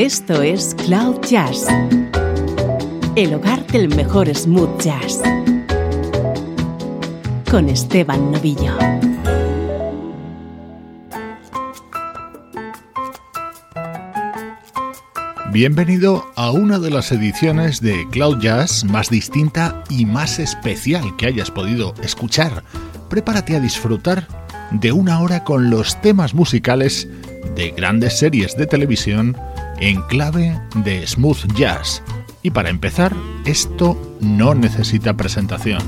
Esto es Cloud Jazz, el hogar del mejor smooth jazz, con Esteban Novillo. Bienvenido a una de las ediciones de Cloud Jazz más distinta y más especial que hayas podido escuchar. Prepárate a disfrutar de una hora con los temas musicales de grandes series de televisión en clave de smooth jazz. Y para empezar, esto no necesita presentación.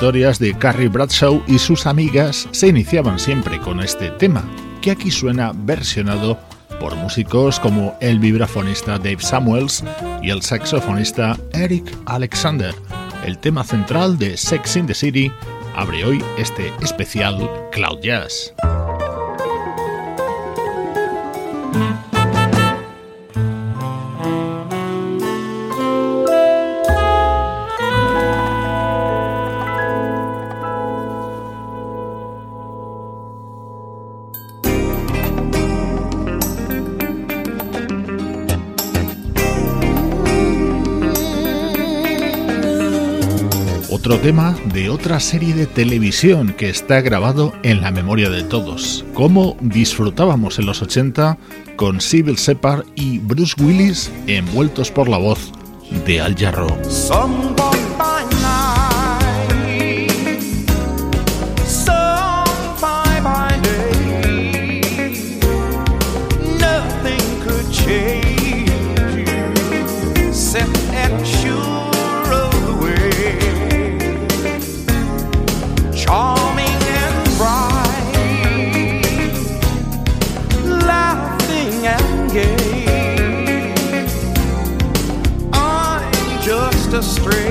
Historias de Carrie Bradshaw y sus amigas se iniciaban siempre con este tema, que aquí suena versionado por músicos como el vibrafonista Dave Samuels y el saxofonista Eric Alexander. El tema central de Sex in the City abre hoy este especial Cloud Jazz. Tema de otra serie de televisión que está grabado en la memoria de todos. Cómo disfrutábamos en los 80 con Sybil Separ y Bruce Willis envueltos por la voz de Al Jarro.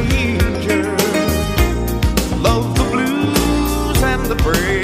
nature. Love the blues and the break.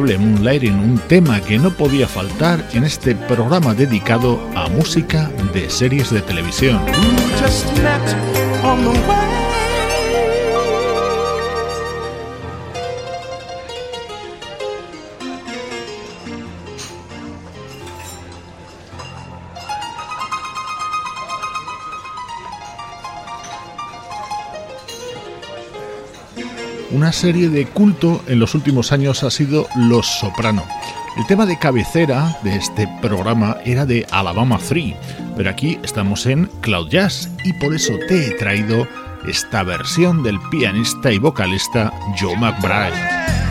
Moonlighting, un tema que no podía faltar en este programa dedicado a música de series de televisión. Serie de culto en los últimos años ha sido Los Soprano. El tema de cabecera de este programa era de Alabama 3, pero aquí estamos en Cloud Jazz y por eso te he traído esta versión del pianista y vocalista Joe McBride.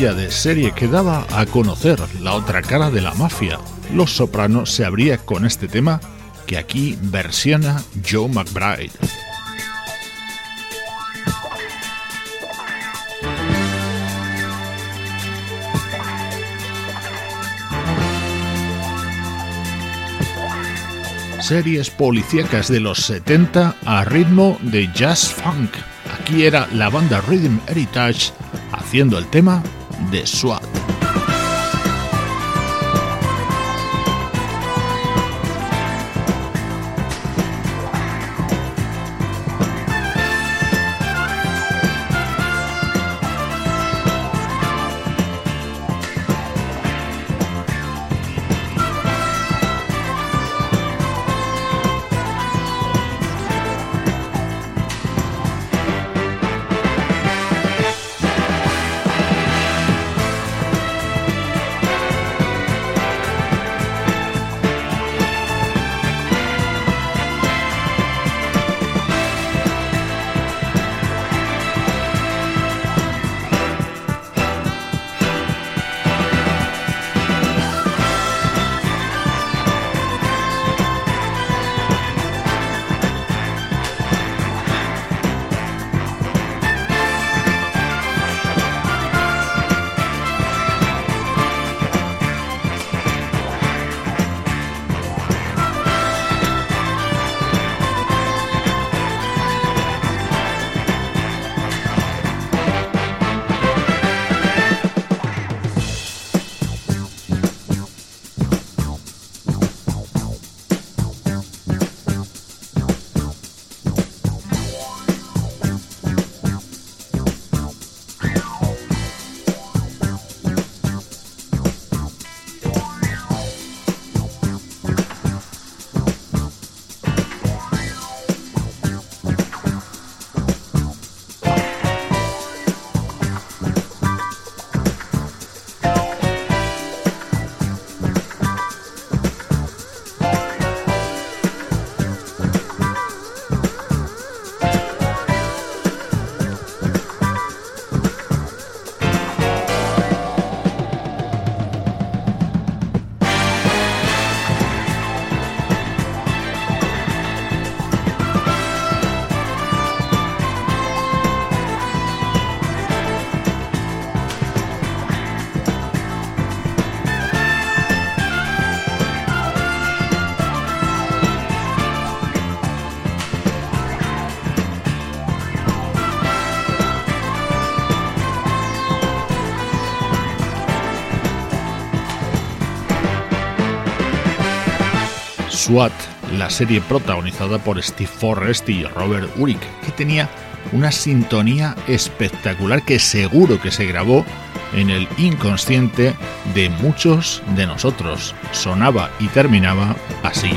De serie que daba a conocer la otra cara de la mafia. Los Sopranos se abría con este tema que aquí versiona Joe McBride. series policíacas de los 70 a ritmo de jazz funk. Aquí era la banda Rhythm Heritage haciendo el tema de SWAT. La serie protagonizada por Steve Forrest y Robert Urich, que tenía una sintonía espectacular que seguro que se grabó en el inconsciente de muchos de nosotros. Sonaba y terminaba así.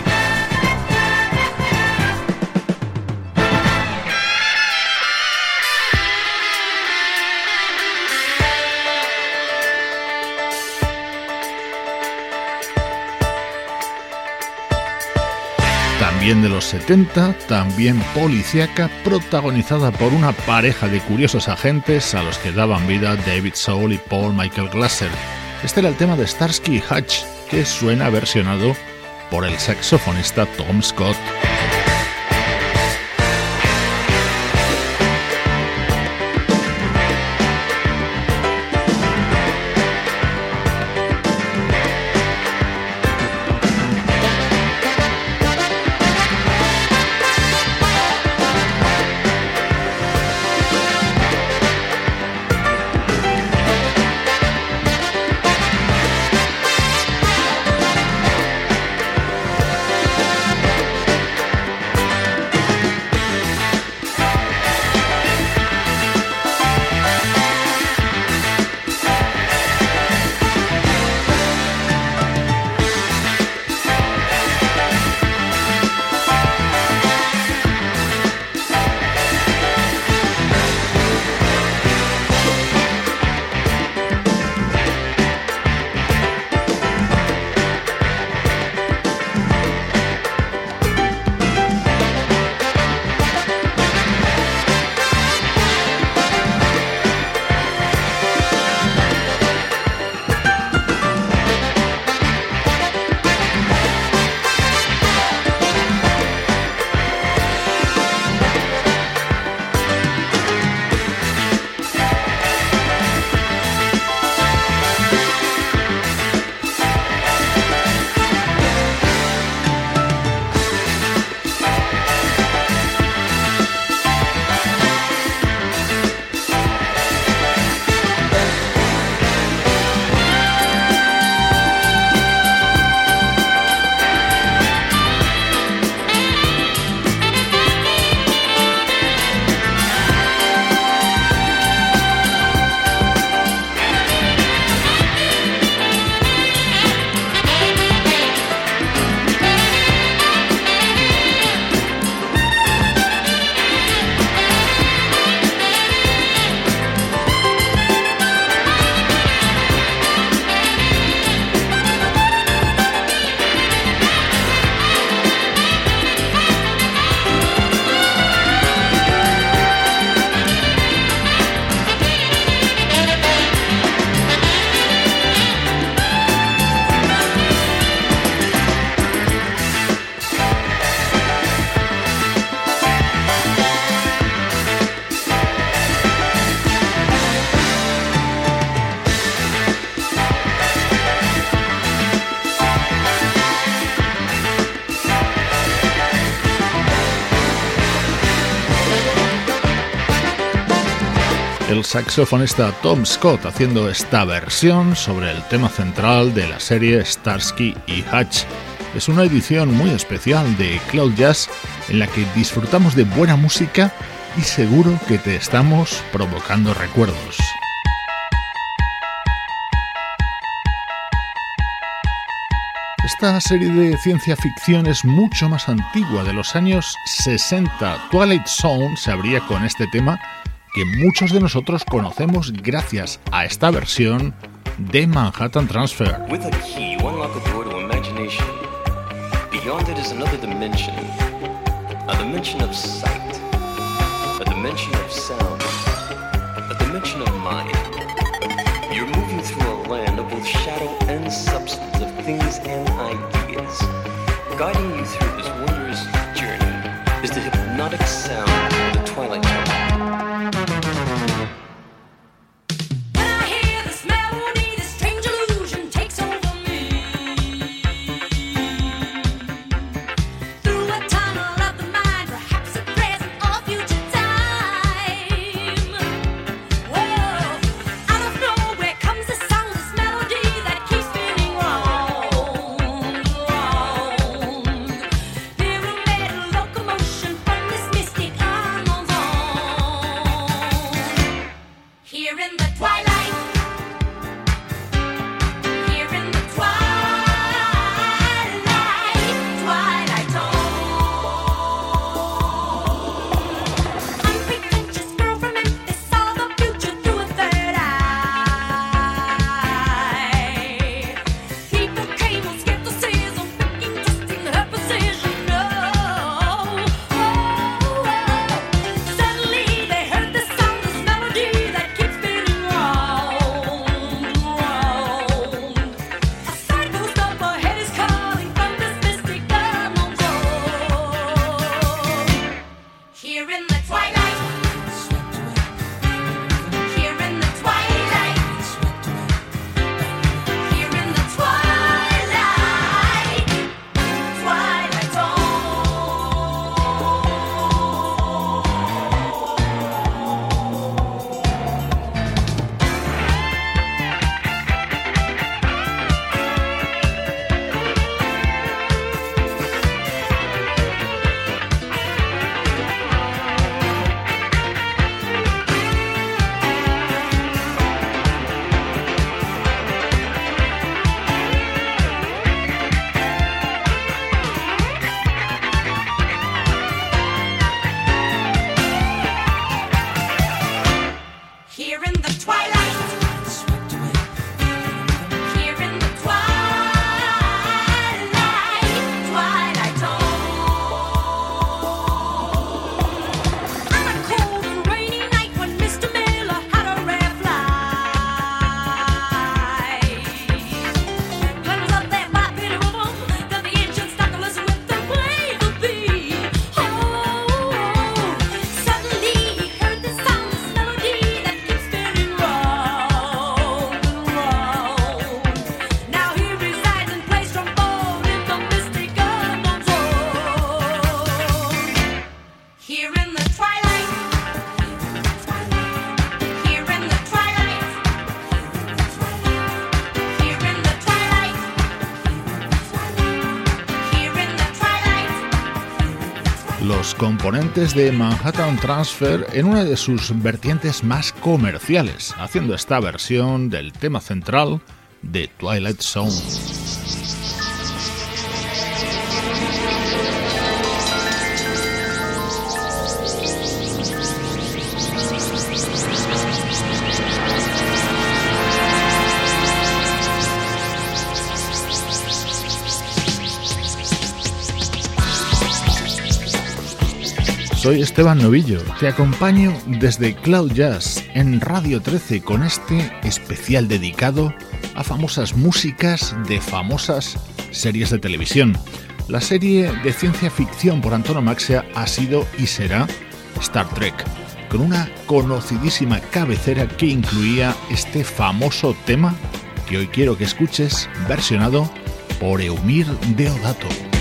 Los 70, también policíaca, protagonizada por una pareja de curiosos agentes a los que daban vida David Soul y Paul Michael Glasser. Este era el tema de Starsky Hutch, que suena versionado por el saxofonista Tom Scott. El saxofonista Tom Scott haciendo esta versión sobre el tema central de la serie Starsky y Hutch. Es una edición muy especial de Cloud Jazz en la que disfrutamos de buena música y seguro que te estamos provocando recuerdos. Esta serie de ciencia ficción es mucho más antigua, de los años 60. Twilight Zone se abría con este tema que muchos de nosotros conocemos gracias a esta versión de Manhattan Transfer. With a key, you unlock a door to imagination. Beyond it is another dimension, a dimension of sight, a dimension of sound, a dimension of mind. You're moving through a land of both shadow and substance, of things and ideas. Guiding you through this wondrous journey is the hypnotic sound componentes de Manhattan Transfer en una de sus vertientes más comerciales, haciendo esta versión del tema central de Twilight Zone. Soy Esteban Novillo, te acompaño desde Cloud Jazz en Radio 13 con este especial dedicado a famosas músicas de famosas series de televisión. La serie de ciencia ficción por antonomaxia ha sido y será Star Trek, con una conocidísima cabecera que incluía este famoso tema que hoy quiero que escuches versionado por Eumir Deodato.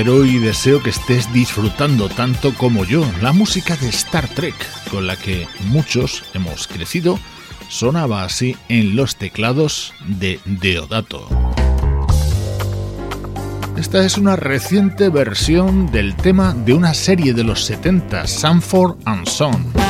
Espero y deseo que estés disfrutando tanto como yo la música de Star Trek, con la que muchos hemos crecido, sonaba así en los teclados de Deodato. Esta es una reciente versión del tema de una serie de los 70, Sanford and Son.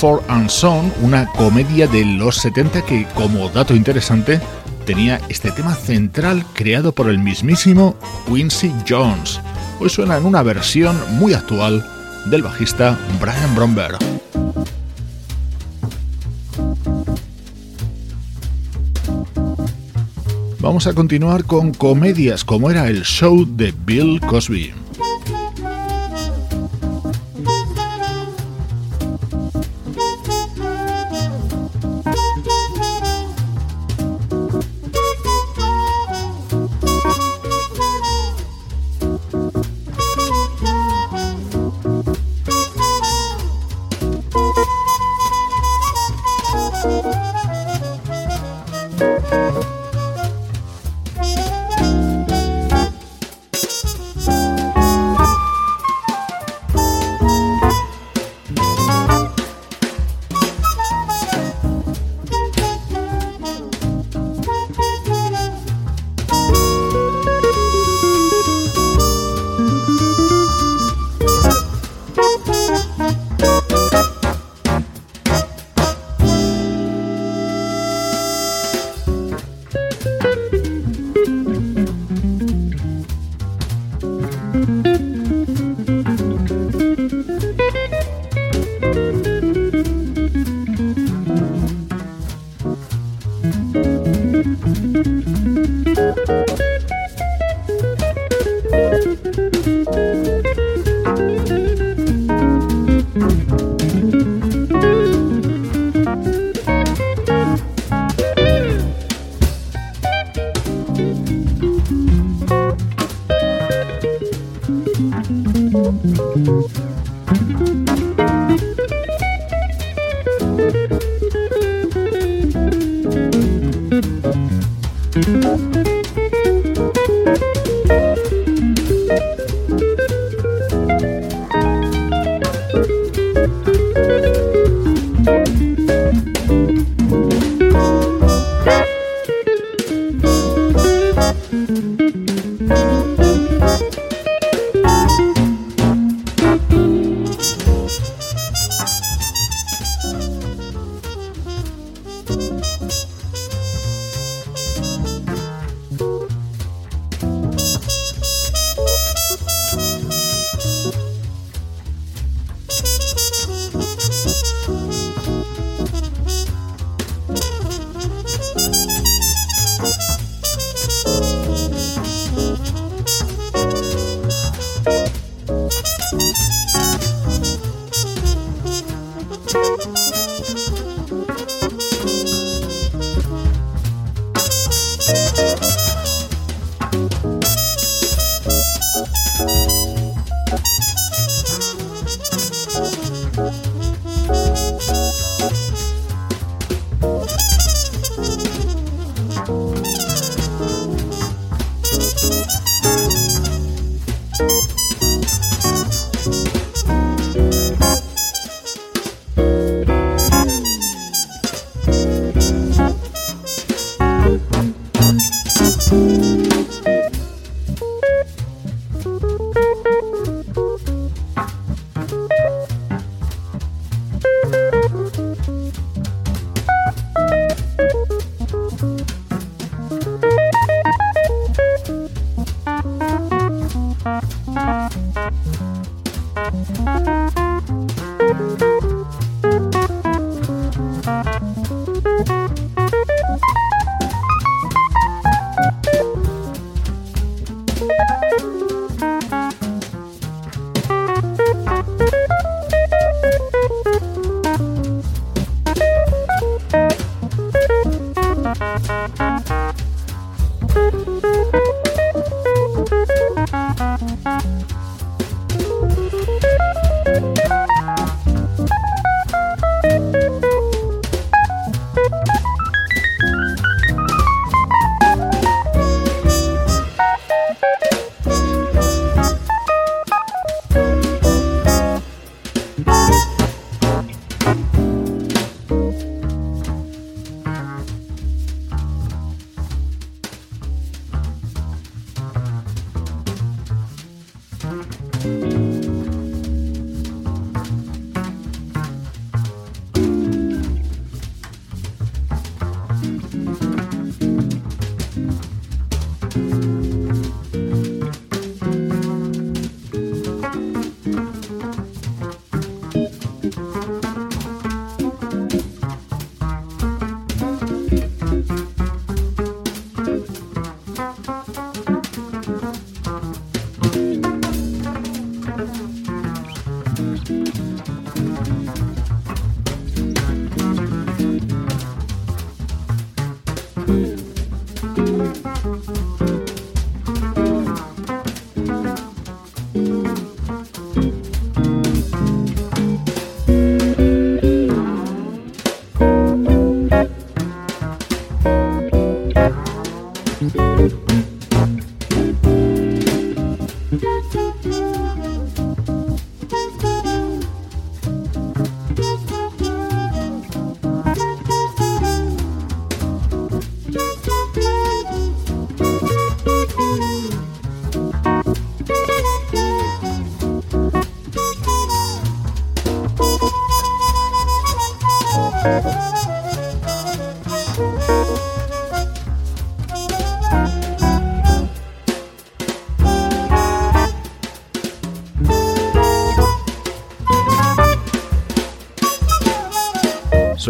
Sanford and Son, una comedia de los 70 que, como dato interesante, tenía este tema central creado por el mismísimo Quincy Jones. Hoy suena en una versión muy actual del bajista Brian Bromberg. Vamos a continuar con comedias como era el show de Bill Cosby.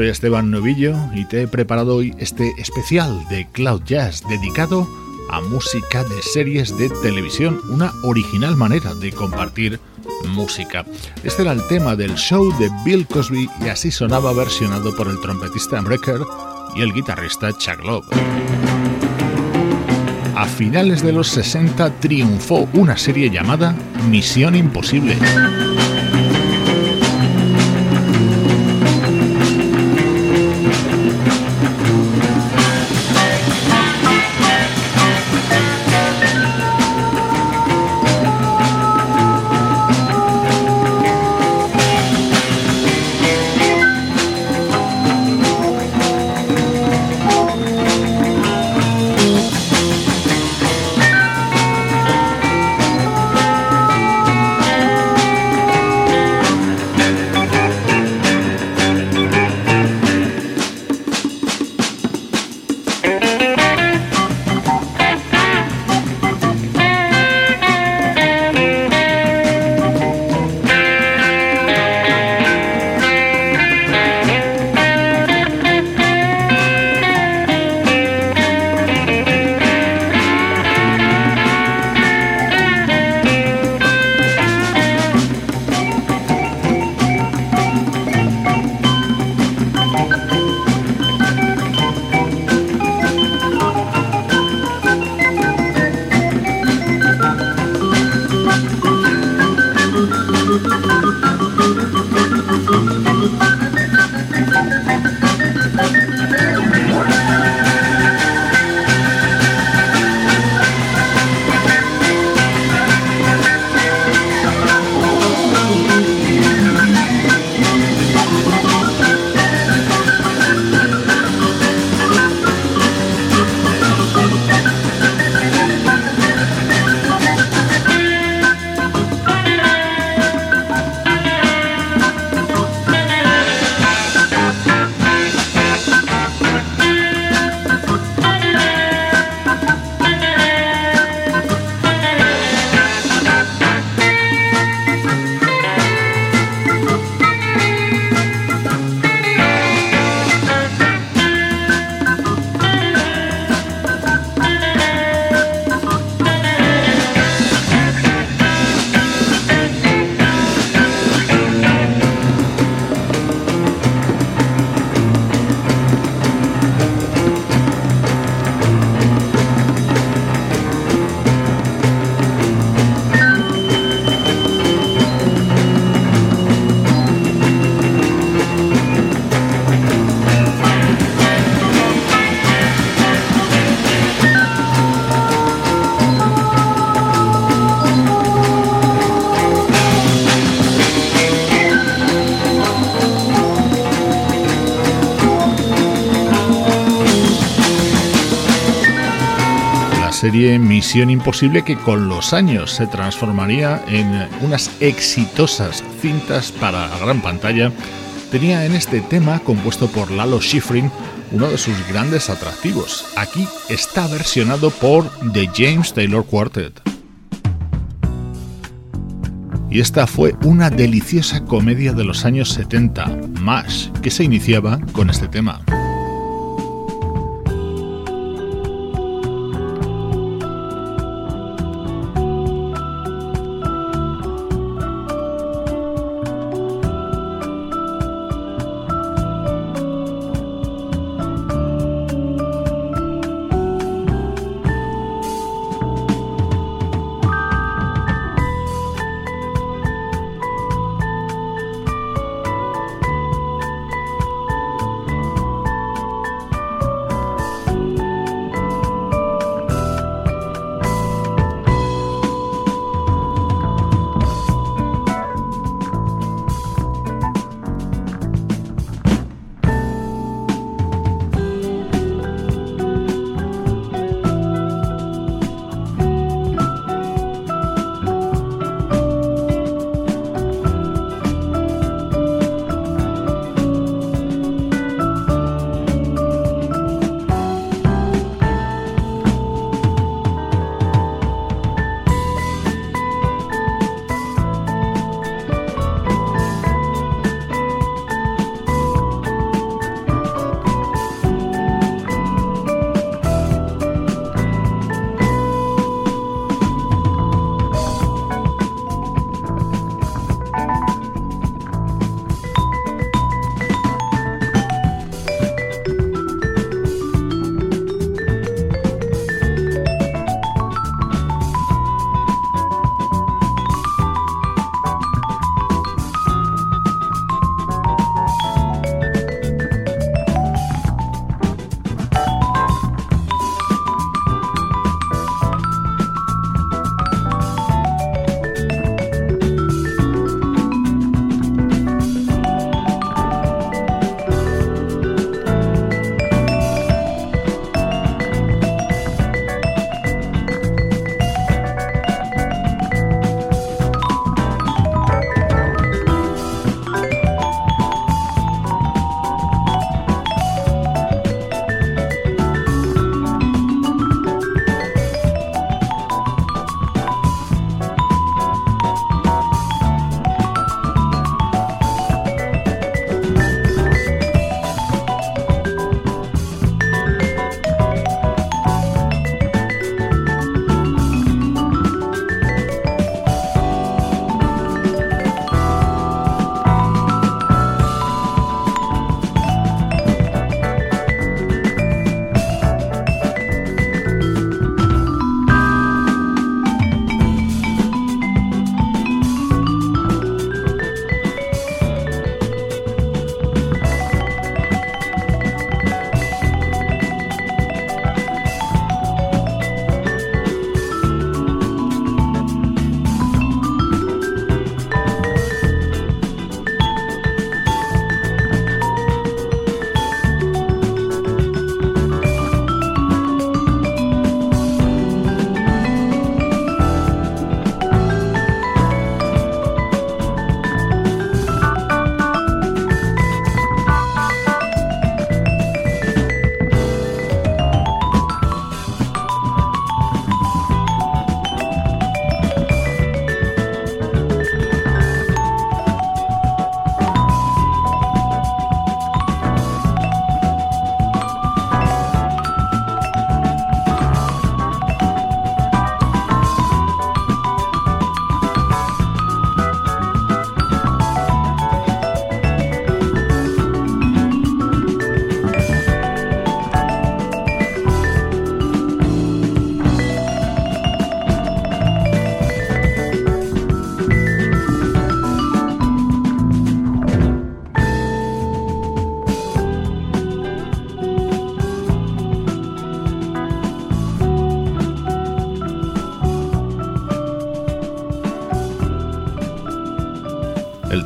Soy Esteban Novillo y te he preparado hoy este especial de Cloud Jazz dedicado a música de series de televisión, una original manera de compartir música. Este era el tema del show de Bill Cosby y así sonaba versionado por el trompetista Brecker y el guitarrista Chuck Love. a finales de los 60 triunfó una serie llamada Misión Imposible. Serie Misión Imposible que con los años se transformaría en unas exitosas cintas para la gran pantalla, tenía en este tema, compuesto por Lalo Schifrin, uno de sus grandes atractivos. Aquí está versionado por The James Taylor Quartet. Y esta fue una deliciosa comedia de los años 70, MASH, que se iniciaba con este tema.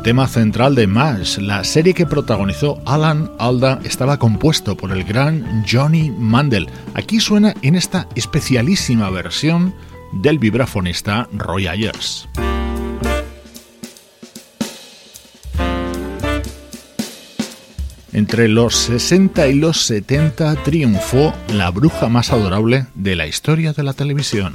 Tema central de MASH, la serie que protagonizó Alan Alda, estaba compuesto por el gran Johnny Mandel. Aquí suena en esta especialísima versión del vibrafonista Roy Ayers. Entre los 60 y los 70 triunfó la bruja más adorable de la historia de la televisión.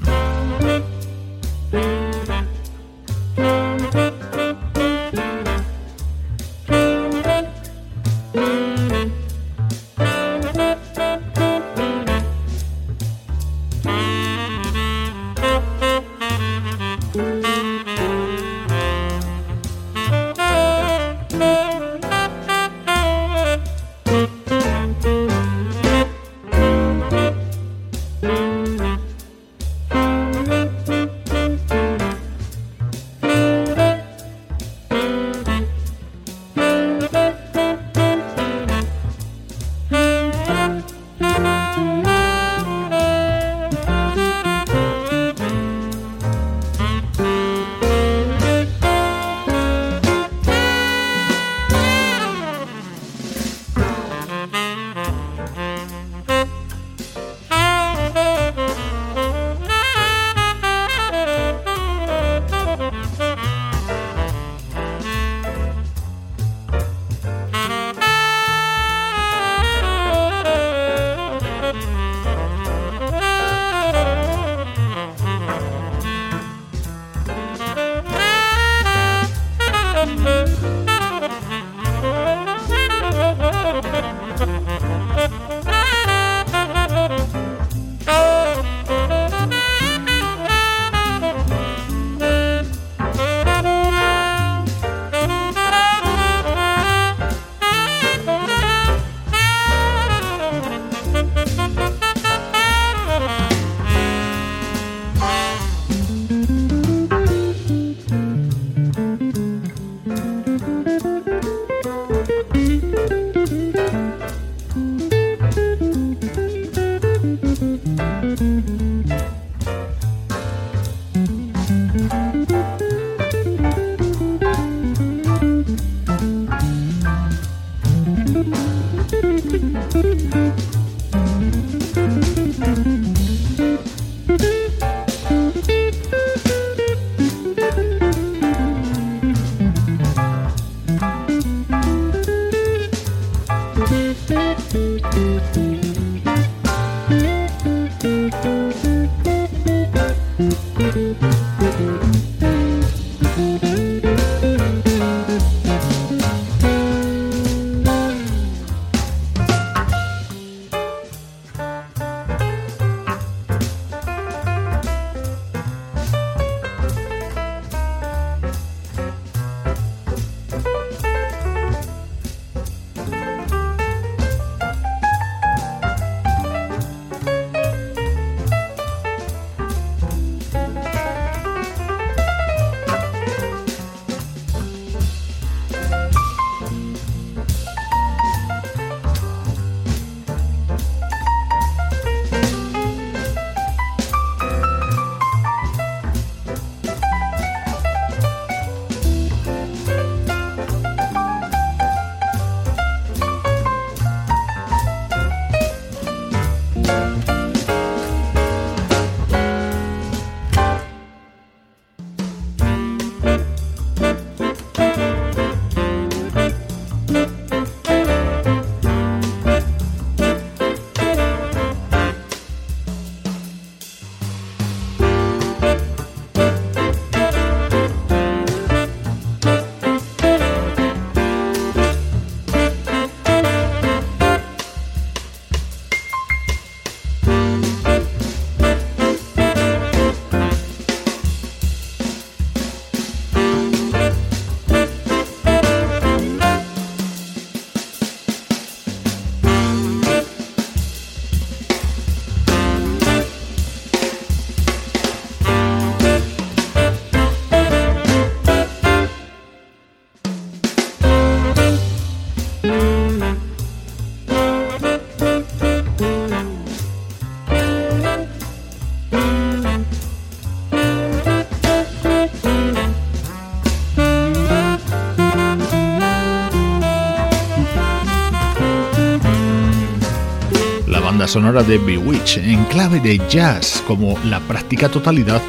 Sonora de Bewitch en clave de jazz como la práctica totalidad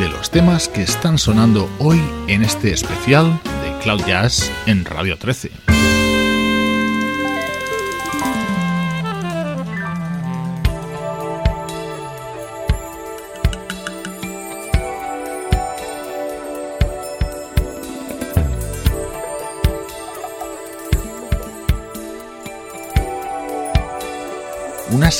de los temas que están sonando hoy en este especial de Cloud Jazz en Radio 13.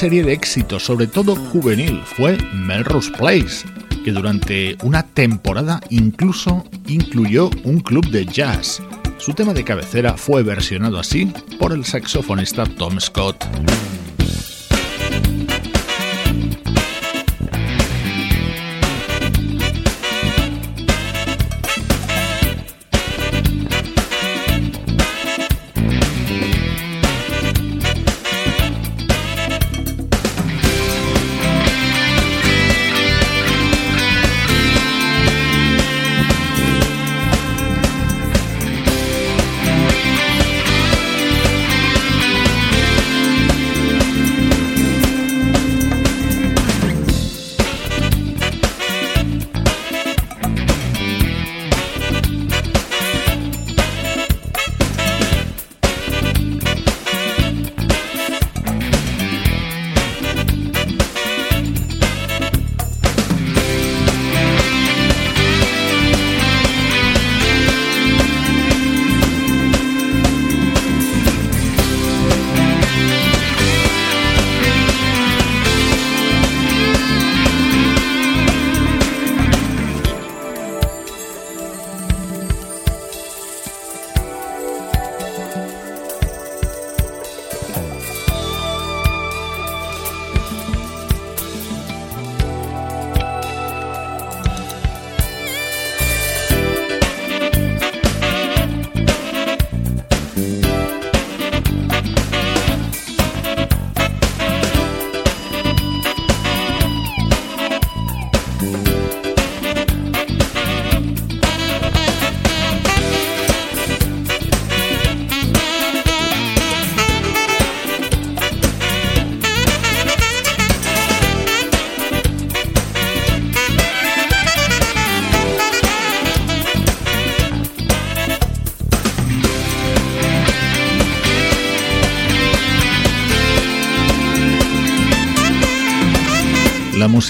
Serie de éxitos, sobre todo juvenil, fue Melrose Place, que durante una temporada incluso incluyó un club de jazz. Su tema de cabecera fue versionado así por el saxofonista Tom Scott.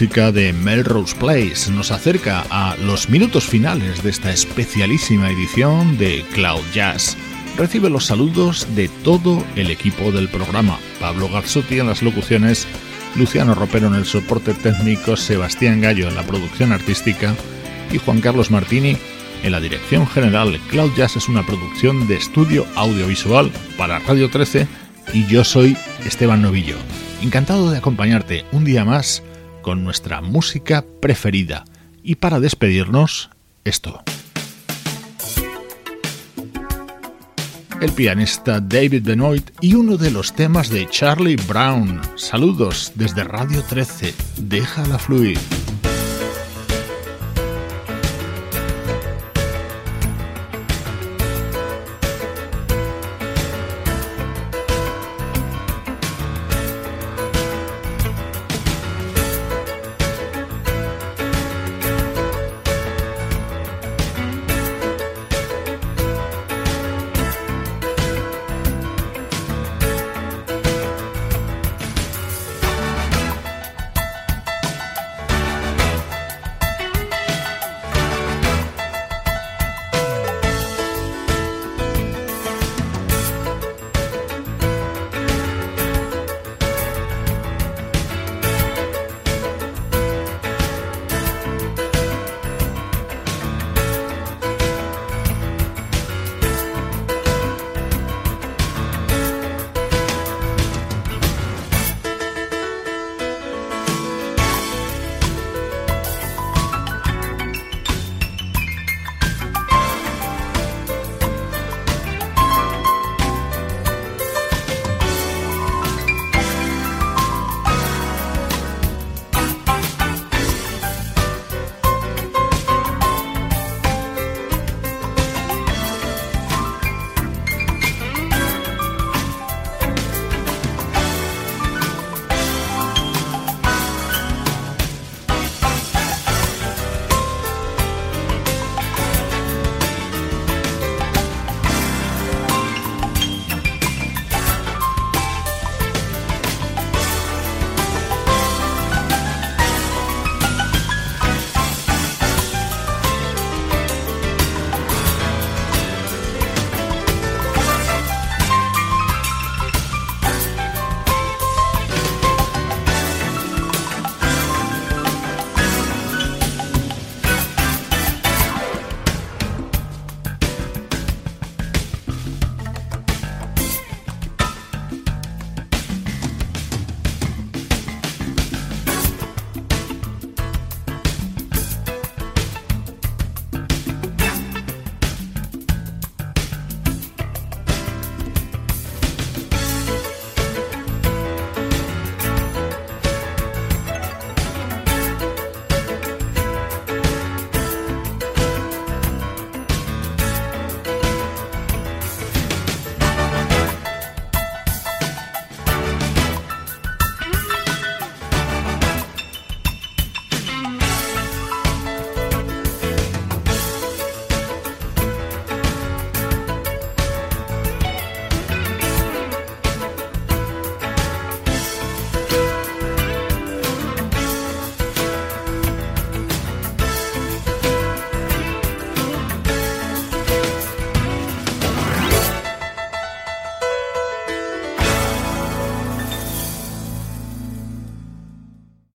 Música de Melrose Place nos acerca a los minutos finales de esta especialísima edición de Cloud Jazz. Recibe los saludos de todo el equipo del programa. Pablo Gazzotti en las locuciones, Luciano Ropero en el soporte técnico, Sebastián Gallo en la producción artística y Juan Carlos Martini en la dirección general. Cloud Jazz es una producción de estudio audiovisual para Radio 13 y yo soy Esteban Novillo. Encantado de acompañarte un día más con nuestra música preferida. Y para despedirnos, esto. El pianista David Benoit y uno de los temas de Charlie Brown. Saludos desde Radio 13. Déjala fluir.